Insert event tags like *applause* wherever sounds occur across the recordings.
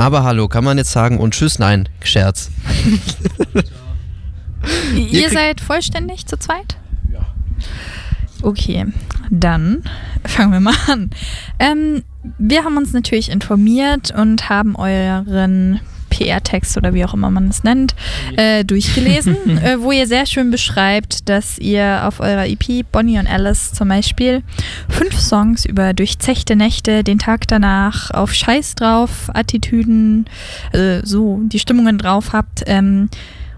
Aber hallo, kann man jetzt sagen und tschüss, nein, Scherz. Ihr seid vollständig zu zweit? Ja. Okay, dann fangen wir mal an. Ähm, wir haben uns natürlich informiert und haben euren PR-Text oder wie auch immer man es nennt, äh, durchgelesen, *laughs* äh, wo ihr sehr schön beschreibt, dass ihr auf eurer EP Bonnie und Alice zum Beispiel fünf Songs über durchzechte Nächte, den Tag danach, auf Scheiß drauf, Attitüden, also so die Stimmungen drauf habt ähm,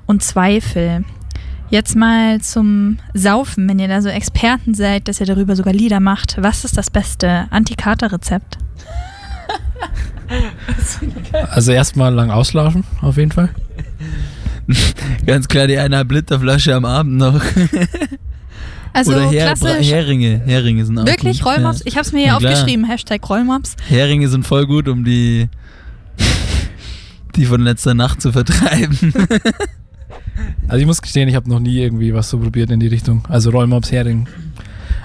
und Zweifel. Jetzt mal zum Saufen, wenn ihr da so Experten seid, dass ihr darüber sogar Lieder macht. Was ist das beste Antikater-Rezept? *laughs* *laughs* Also erstmal lang auslaufen, auf jeden Fall. *laughs* Ganz klar, die eine Literflasche am Abend noch. *laughs* Also Oder Her klassisch. Heringe. Heringe sind auch Wirklich? gut. Rollmops? Ja. Ich habe es mir hier klar. aufgeschrieben, Hashtag Rollmops. Heringe sind voll gut, um die, die von letzter Nacht zu vertreiben. Also ich muss gestehen, ich habe noch nie irgendwie was so probiert in die Richtung. Also Rollmops, Hering.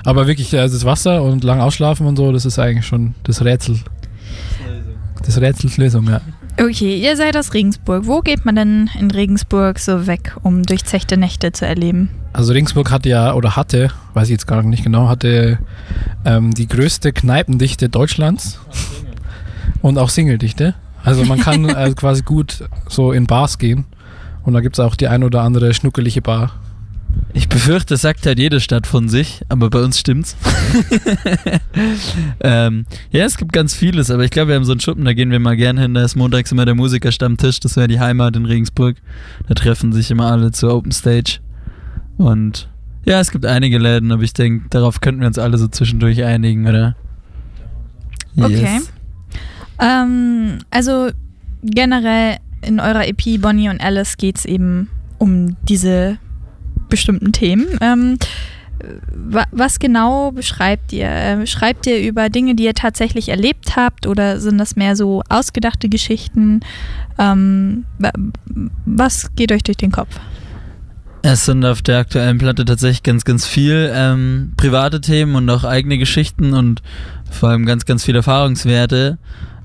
Aber wirklich, also das Wasser und lang ausschlafen und so, das ist eigentlich schon das Rätsel. Das Rätsels Lösung, ja. Okay, ihr seid aus Regensburg. Wo geht man denn in Regensburg so weg, um durchzechte Nächte zu erleben? Also Regensburg hatte ja, oder hatte, weiß ich jetzt gar nicht genau, hatte ähm, die größte Kneipendichte Deutschlands und auch Singledichte. Also man kann also *laughs* quasi gut so in Bars gehen und da gibt es auch die ein oder andere schnuckelige Bar. Ich befürchte, das sagt halt jede Stadt von sich, aber bei uns stimmt's. *laughs* ähm, ja, es gibt ganz vieles, aber ich glaube, wir haben so einen Schuppen, da gehen wir mal gern hin. Da ist montags immer der Musikerstammtisch, das wäre die Heimat in Regensburg. Da treffen sich immer alle zur Open Stage. Und ja, es gibt einige Läden, aber ich denke, darauf könnten wir uns alle so zwischendurch einigen, oder? Okay. Ähm, also generell in eurer EP Bonnie und Alice geht es eben um diese bestimmten Themen. Ähm, wa was genau beschreibt ihr? Ähm, schreibt ihr über Dinge, die ihr tatsächlich erlebt habt oder sind das mehr so ausgedachte Geschichten? Ähm, wa was geht euch durch den Kopf? Es sind auf der aktuellen Platte tatsächlich ganz, ganz viel ähm, private Themen und auch eigene Geschichten und vor allem ganz, ganz viele Erfahrungswerte,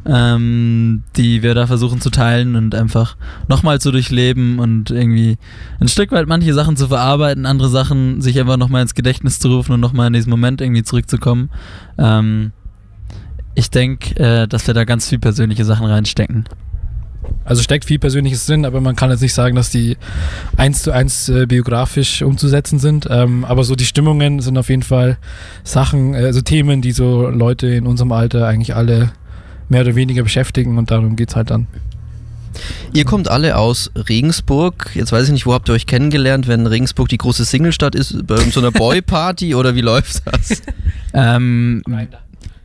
ähm, die wir da versuchen zu teilen und einfach nochmal zu durchleben und irgendwie ein Stück weit manche Sachen zu verarbeiten, andere Sachen sich einfach nochmal ins Gedächtnis zu rufen und nochmal in diesen Moment irgendwie zurückzukommen. Ähm, ich denke, äh, dass wir da ganz viel persönliche Sachen reinstecken. Also steckt viel Persönliches drin, aber man kann jetzt nicht sagen, dass die eins zu eins äh, biografisch umzusetzen sind. Ähm, aber so die Stimmungen sind auf jeden Fall Sachen, äh, also Themen, die so Leute in unserem Alter eigentlich alle mehr oder weniger beschäftigen und darum geht's halt dann. Ihr kommt alle aus Regensburg. Jetzt weiß ich nicht, wo habt ihr euch kennengelernt, wenn Regensburg die große Singlestadt ist? Bei so einer *laughs* Boyparty oder wie läuft das? Ähm,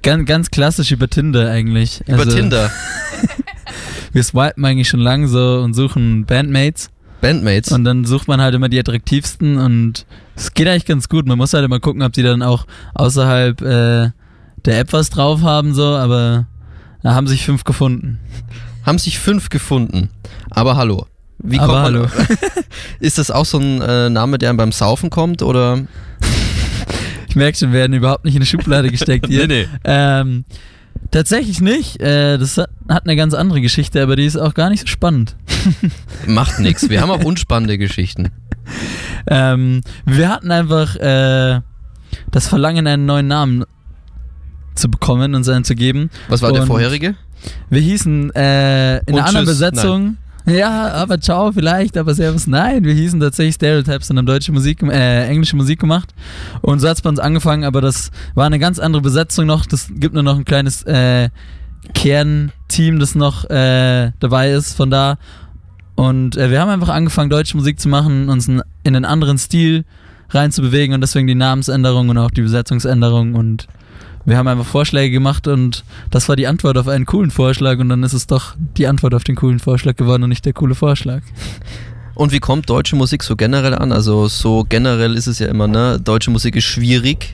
ganz, ganz klassisch über Tinder eigentlich. Über Also, Tinder. *laughs* Wir swipen eigentlich schon lange so und suchen Bandmates. Bandmates. Und dann sucht man halt immer die attraktivsten und es geht eigentlich ganz gut. Man muss halt immer gucken, ob die dann auch außerhalb äh, der App was drauf haben, so, aber da haben sich fünf gefunden. Haben sich fünf gefunden. Aber hallo. Wie Aber kommt man- hallo. *laughs* ist das auch so ein äh, Name, der einem beim Saufen kommt? Oder? Ich merke schon, wir werden überhaupt nicht in eine Schublade gesteckt hier. *laughs* Nee, nee. Ähm, tatsächlich nicht. Äh, das hat hat eine ganz andere Geschichte, aber die ist auch gar nicht so spannend. *laughs* Macht nichts. Wir haben auch unspannende Geschichten. Ähm, wir hatten einfach äh, das Verlangen, einen neuen Namen zu bekommen und seinen zu geben. Was war der Und vorherige? Wir hießen äh, in Und einer anderen tschüss, Besetzung. Ja, aber ciao vielleicht, aber servus nein. Wir hießen tatsächlich Stereotypes und haben deutsche Musik, äh, englische Musik gemacht. Und so hat es bei uns angefangen, aber das war eine ganz andere Besetzung noch. Das gibt nur noch ein kleines äh, Kernteam, das noch äh, dabei ist von da. Und äh, wir haben einfach angefangen, deutsche Musik zu machen, uns in, in einen anderen Stil reinzubewegen und deswegen die Namensänderung und auch die Besetzungsänderung und wir haben einfach Vorschläge gemacht und das war die Antwort auf einen coolen Vorschlag und dann ist es doch die Antwort auf den coolen Vorschlag geworden und nicht der coole Vorschlag. Und wie kommt deutsche Musik so generell an? Also so generell ist es ja immer, ne? Deutsche Musik ist schwierig.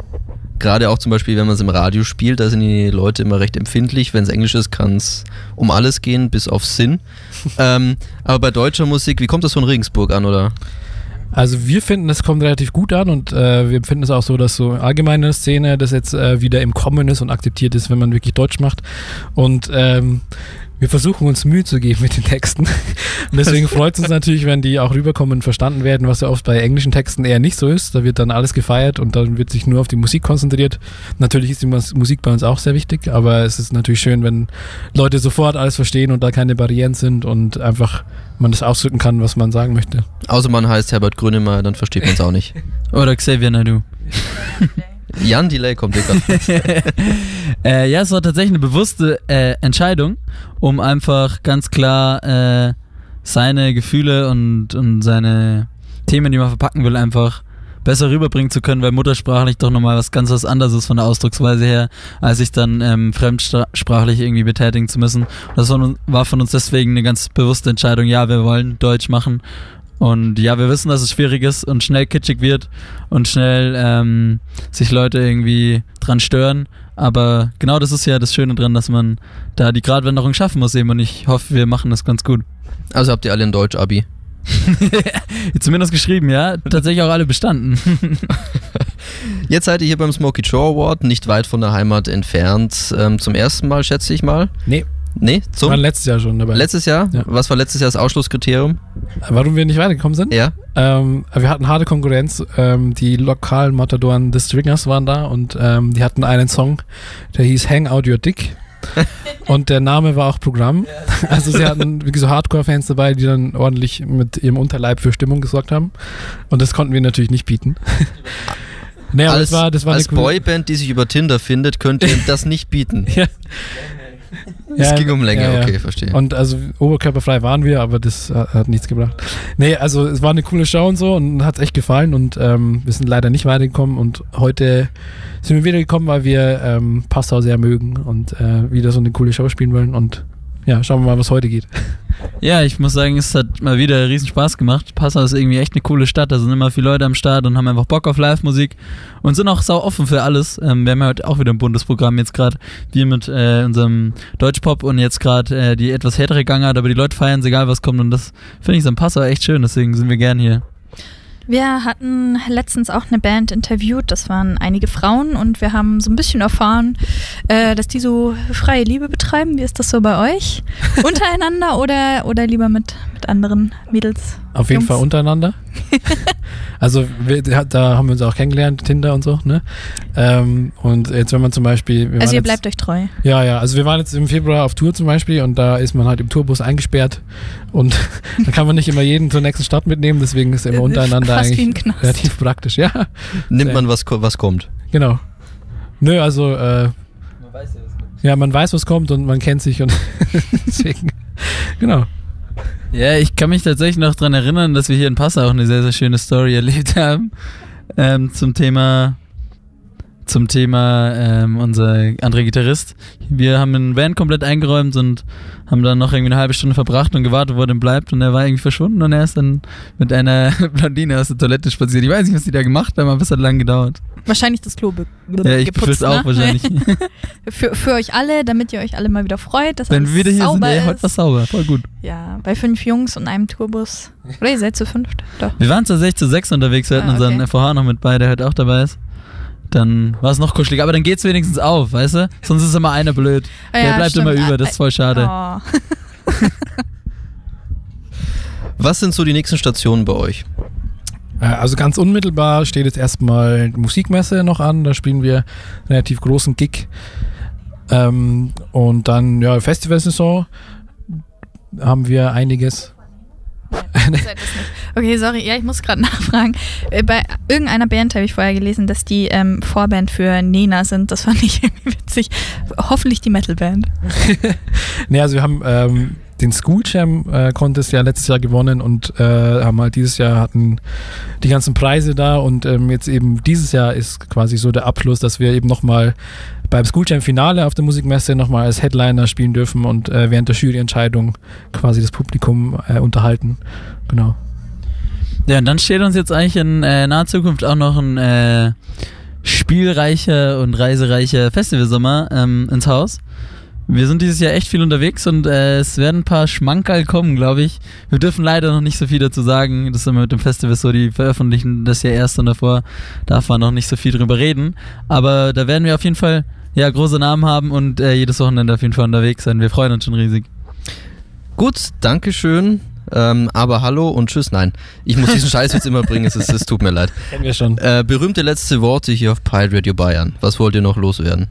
Gerade auch zum Beispiel, wenn man es im Radio spielt, da sind die Leute immer recht empfindlich. Wenn es Englisch ist, kann es um alles gehen, bis auf Sinn. *laughs* ähm, aber bei deutscher Musik, wie kommt das von Regensburg an, oder? Also wir finden, es kommt relativ gut an und äh, wir finden es auch so, dass so allgemeine Szene das jetzt äh, wieder im Kommen ist und akzeptiert ist, wenn man wirklich Deutsch macht. Und ähm, wir versuchen uns Mühe zu geben mit den Texten. Und deswegen freut es uns natürlich, wenn die auch rüberkommen und verstanden werden, was ja oft bei englischen Texten eher nicht so ist. Da wird dann alles gefeiert und dann wird sich nur auf die Musik konzentriert. Natürlich ist die Musik bei uns auch sehr wichtig, aber es ist natürlich schön, wenn Leute sofort alles verstehen und da keine Barrieren sind und einfach man das ausdrücken kann, was man sagen möchte. Außer man heißt Herbert Grönemeyer, dann versteht man es auch nicht. Oder Xavier Nadu. *laughs* Jan Delay kommt gerade. *laughs* äh, ja, es war tatsächlich eine bewusste äh, Entscheidung, um einfach ganz klar äh, seine Gefühle und, und seine Themen, die man verpacken will, einfach besser rüberbringen zu können, weil muttersprachlich doch nochmal was ganz was anderes ist von der Ausdrucksweise her, als sich dann ähm, fremdsprachlich irgendwie betätigen zu müssen. Das war von uns deswegen eine ganz bewusste Entscheidung, ja, wir wollen Deutsch machen und ja, wir wissen, dass es schwierig ist und schnell kitschig wird und schnell ähm, sich Leute irgendwie dran stören. Aber genau das ist ja das Schöne dran, dass man da die Gradwanderung schaffen muss eben und ich hoffe, wir machen das ganz gut. Also habt ihr alle ein Deutsch-Abi? *laughs* Zumindest geschrieben, ja. Tatsächlich auch alle bestanden. *laughs* Jetzt seid ihr hier beim Smoky Joe Award, nicht weit von der Heimat entfernt. Ähm, zum ersten Mal, schätze ich mal. Nee. Nee, zum? War letztes Jahr schon dabei. Letztes Jahr? Ja. Was war letztes Jahr das Ausschlusskriterium? Warum wir nicht weitergekommen sind? Ja. Ähm, wir hatten harte Konkurrenz. Ähm, die lokalen Matadoren The Stringers waren da und ähm, die hatten einen Song, der hieß Hang Out Your Dick. *laughs* und der Name war auch Programm. Also sie hatten *laughs* wirklich so Hardcore-Fans dabei, die dann ordentlich mit ihrem Unterleib für Stimmung gesorgt haben. Und das konnten wir natürlich nicht bieten. *laughs* naja, als, das war, das war als Boyband, die sich über Tinder findet, könnt ihr das nicht bieten. ja. *laughs* Es ja, ging um Länge, ja, ja. okay, verstehe. Und also oberkörperfrei waren wir, aber das hat, hat, nichts gebracht. Nee, also es war eine coole Show und so und hat echt gefallen und ähm, wir sind leider nicht weitergekommen und heute sind wir wieder gekommen, weil wir ähm, Passau sehr mögen und äh, wieder so eine coole Show spielen wollen und ja, schauen wir mal, was heute geht. Ja, ich muss sagen, es hat mal wieder riesen Spaß gemacht. Passau ist irgendwie echt eine coole Stadt. Da sind immer viele Leute am Start und haben einfach Bock auf Live-Musik und sind auch sau offen für alles. Ähm, wir haben ja heute auch wieder ein Bundesprogramm jetzt gerade. Wir mit äh, unserem Deutschpop und jetzt gerade äh, die etwas härtere Gangart, aber die Leute feiern es, egal was kommt. Und das finde ich so in Passau echt schön, deswegen sind wir gern hier. Wir hatten letztens auch eine Band interviewt, das waren einige Frauen und wir haben so ein bisschen erfahren, äh, dass die so freie Liebe betreiben. Wie ist das so bei euch? *laughs* Untereinander oder, oder lieber mit, mit anderen Mädels? Auf jeden Jungs? Fall untereinander. *laughs* also wir, da haben wir uns auch kennengelernt, Tinder und so. Ne? Ähm, und jetzt wenn man zum Beispiel... Also ihr jetzt, bleibt euch treu. Ja, ja. Also wir waren jetzt im Februar auf Tour zum Beispiel und da ist man halt im Tourbus eingesperrt und *laughs* da kann man nicht immer jeden zur nächsten Stadt mitnehmen, deswegen ist immer untereinander eigentlich relativ praktisch. Ja. Nimmt man, was, was kommt. Genau. Nö, also... Äh, man weiß ja, was kommt. Ja, man weiß, was kommt und man kennt sich und *laughs* deswegen... Genau. Ja, ich kann mich tatsächlich noch daran erinnern, dass wir hier in Passau auch eine sehr, sehr schöne Story erlebt haben ähm, zum Thema zum Thema ähm, unser anderer Gitarrist. Wir haben den Van komplett eingeräumt und haben dann noch irgendwie eine halbe Stunde verbracht und gewartet, wo er denn bleibt und er war irgendwie verschwunden und er ist dann mit einer *laughs* Blondine aus der Toilette spaziert. Ich weiß nicht, was die da gemacht haben, aber es hat lang gedauert. Wahrscheinlich das Klo Ja, ich befürchte ne? auch wahrscheinlich. *laughs* für, für euch alle, damit ihr euch alle mal wieder freut, dass Wenn wir wieder hier sind, ey, heute war sauber, voll gut. Ja, bei fünf Jungs und einem Tourbus. Oder ihr seid zu fünft? Doch. Wir waren tatsächlich zu sechs unterwegs, wir hatten ah, okay. unseren FVH noch mit bei, der heute auch dabei ist dann war es noch kuschelig. Aber dann geht es wenigstens auf, weißt du? Sonst ist immer einer blöd. Oh ja, Der bleibt stimmt. immer über, das ist voll schade. Oh. *laughs* Was sind so die nächsten Stationen bei euch? Äh, also ganz unmittelbar steht jetzt erstmal Musikmesse noch an. Da spielen wir einen relativ großen Gig. Ähm, und dann, ja, Festivalsaison haben wir einiges. Okay, sorry, ja, ich muss gerade *laughs* nachfragen. Äh, bei irgendeiner Band habe ich vorher gelesen, dass die ähm, Vorband für Nena sind. Das fand ich *laughs* irgendwie witzig. Hoffentlich die Metalband. *laughs* nee, also wir haben ähm, den School äh, Contest ja letztes Jahr gewonnen und äh, haben halt dieses Jahr hatten die ganzen Preise da und ähm, jetzt eben dieses Jahr ist quasi so der Abschluss, dass wir eben nochmal beim School Finale auf der Musikmesse nochmal als Headliner spielen dürfen und äh, während der Juryentscheidung quasi das Publikum äh, unterhalten. Genau. Ja, und dann steht uns jetzt eigentlich in äh, naher Zukunft auch noch ein äh, spielreicher und reisereicher Festivalsommer ähm, ins Haus. Wir sind dieses Jahr echt viel unterwegs und äh, es werden ein paar Schmankerl kommen, glaube ich. Wir dürfen leider noch nicht so viel dazu sagen. Das ist immer mit dem Festival so, die veröffentlichen das ja erst und davor darf man noch nicht so viel drüber reden. Aber da werden wir auf jeden Fall ja große Namen haben und äh, jedes Wochenende auf jeden Fall unterwegs sein. Wir freuen uns schon riesig. Gut, Dankeschön. Ähm, aber hallo und tschüss. Nein, ich muss diesen Scheiß jetzt immer *laughs* bringen. Es, ist, es tut mir leid. Kennen wir schon. Äh, berühmte letzte Worte hier auf Pirate Radio Bayern. Was wollt ihr noch loswerden?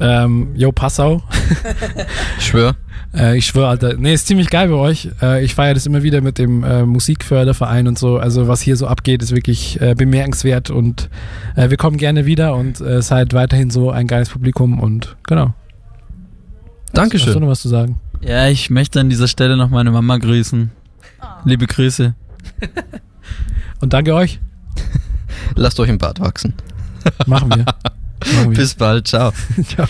Ähm, yo, Passau. *laughs* Ich schwör. Äh, ich schwöre, Alter. Nee, ist ziemlich geil bei euch. Äh, ich feiere das immer wieder mit dem äh, Musikförderverein und so. Also, was hier so abgeht, ist wirklich äh, bemerkenswert und äh, wir kommen gerne wieder und äh, seid weiterhin so ein geiles Publikum und genau. Hast du Dankeschön. noch was zu sagen? Ja, ich möchte an dieser Stelle noch meine Mama grüßen. Liebe Grüße. *laughs* Und danke euch. Lasst euch im Bart wachsen. Machen wir. *laughs* Machen wir. Bis bald. Ciao. *laughs* Ciao.